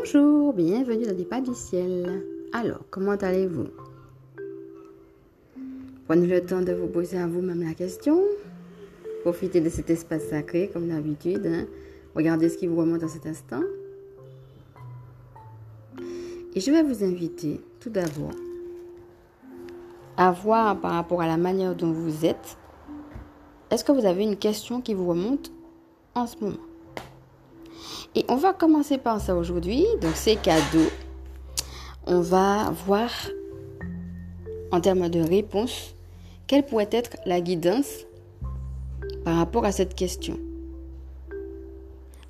Bonjour, bienvenue dans les pas du ciel. Alors, comment allez-vous? Prenez le temps de vous poser à vous-même la question. Profitez de cet espace sacré comme d'habitude. Hein. Regardez ce qui vous remonte à cet instant. Et je vais vous inviter tout d'abord à voir par rapport à la manière dont vous êtes. Est-ce que vous avez une question qui vous remonte en ce moment? Et on va commencer par ça aujourd'hui. Donc c'est cadeau. On va voir en termes de réponse quelle pourrait être la guidance par rapport à cette question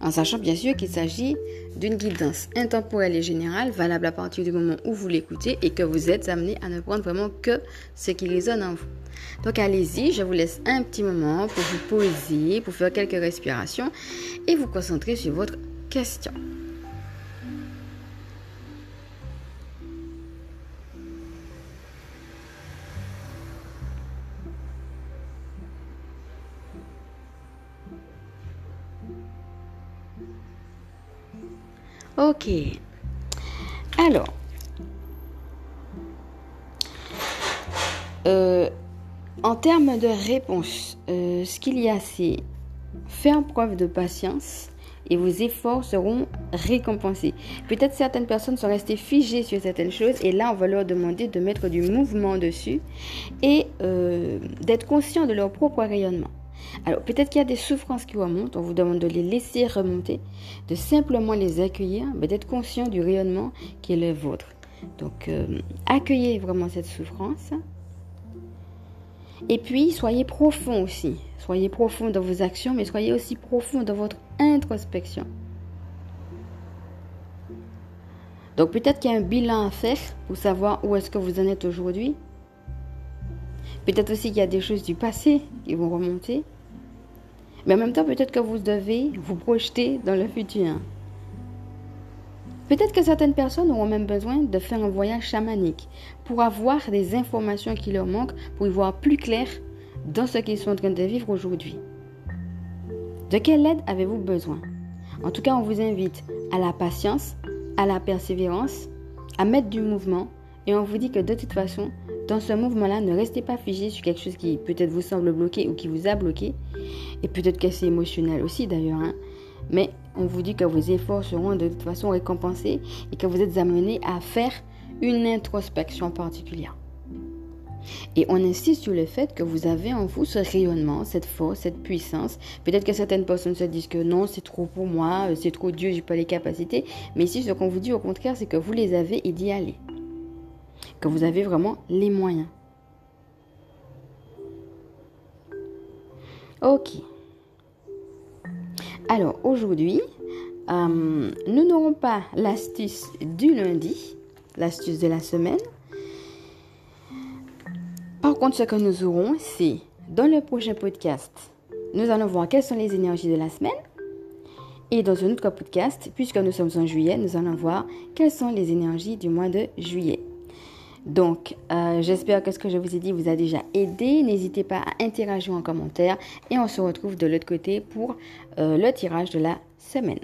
En sachant bien sûr qu'il s'agit d'une guidance intemporelle et générale, valable à partir du moment où vous l'écoutez et que vous êtes amené à ne prendre vraiment que ce qui résonne en vous. Donc allez-y, je vous laisse un petit moment pour vous poser, pour faire quelques respirations et vous concentrer sur votre question. Ok. Alors. Euh, en termes de réponse, euh, ce qu'il y a, c'est faire preuve de patience et vos efforts seront récompensés. Peut-être certaines personnes sont restées figées sur certaines choses et là, on va leur demander de mettre du mouvement dessus et euh, d'être conscient de leur propre rayonnement. Alors peut-être qu'il y a des souffrances qui remontent, on vous demande de les laisser remonter, de simplement les accueillir, mais d'être conscient du rayonnement qui est le vôtre. Donc euh, accueillez vraiment cette souffrance. Et puis soyez profond aussi. Soyez profond dans vos actions, mais soyez aussi profond dans votre introspection. Donc peut-être qu'il y a un bilan à faire pour savoir où est-ce que vous en êtes aujourd'hui. Peut-être aussi qu'il y a des choses du passé qui vont remonter. Mais en même temps, peut-être que vous devez vous projeter dans le futur. Peut-être que certaines personnes auront même besoin de faire un voyage chamanique pour avoir des informations qui leur manquent, pour y voir plus clair dans ce qu'ils sont en train de vivre aujourd'hui. De quelle aide avez-vous besoin? En tout cas, on vous invite à la patience, à la persévérance, à mettre du mouvement et on vous dit que de toute façon, dans ce mouvement-là, ne restez pas figé sur quelque chose qui peut-être vous semble bloqué ou qui vous a bloqué. Et peut-être que émotionnel aussi d'ailleurs. Hein. Mais on vous dit que vos efforts seront de toute façon récompensés et que vous êtes amené à faire une introspection particulière. Et on insiste sur le fait que vous avez en vous ce rayonnement, cette force, cette puissance. Peut-être que certaines personnes se disent que non, c'est trop pour moi, c'est trop Dieu, j'ai pas les capacités. Mais ici, ce qu'on vous dit au contraire, c'est que vous les avez et d'y aller que vous avez vraiment les moyens. Ok. Alors aujourd'hui, euh, nous n'aurons pas l'astuce du lundi, l'astuce de la semaine. Par contre, ce que nous aurons, c'est dans le prochain podcast, nous allons voir quelles sont les énergies de la semaine. Et dans un autre podcast, puisque nous sommes en juillet, nous allons voir quelles sont les énergies du mois de juillet. Donc, euh, j'espère que ce que je vous ai dit vous a déjà aidé. N'hésitez pas à interagir en commentaire et on se retrouve de l'autre côté pour euh, le tirage de la semaine.